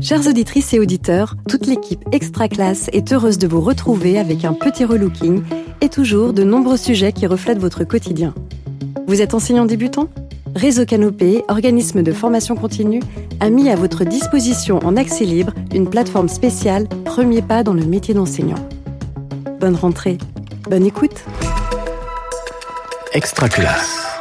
Chères auditrices et auditeurs, toute l'équipe Extra Classe est heureuse de vous retrouver avec un petit relooking et toujours de nombreux sujets qui reflètent votre quotidien. Vous êtes enseignant débutant Réseau Canopé, organisme de formation continue, a mis à votre disposition en accès libre une plateforme spéciale Premier pas dans le métier d'enseignant. Bonne rentrée, bonne écoute Extra classe.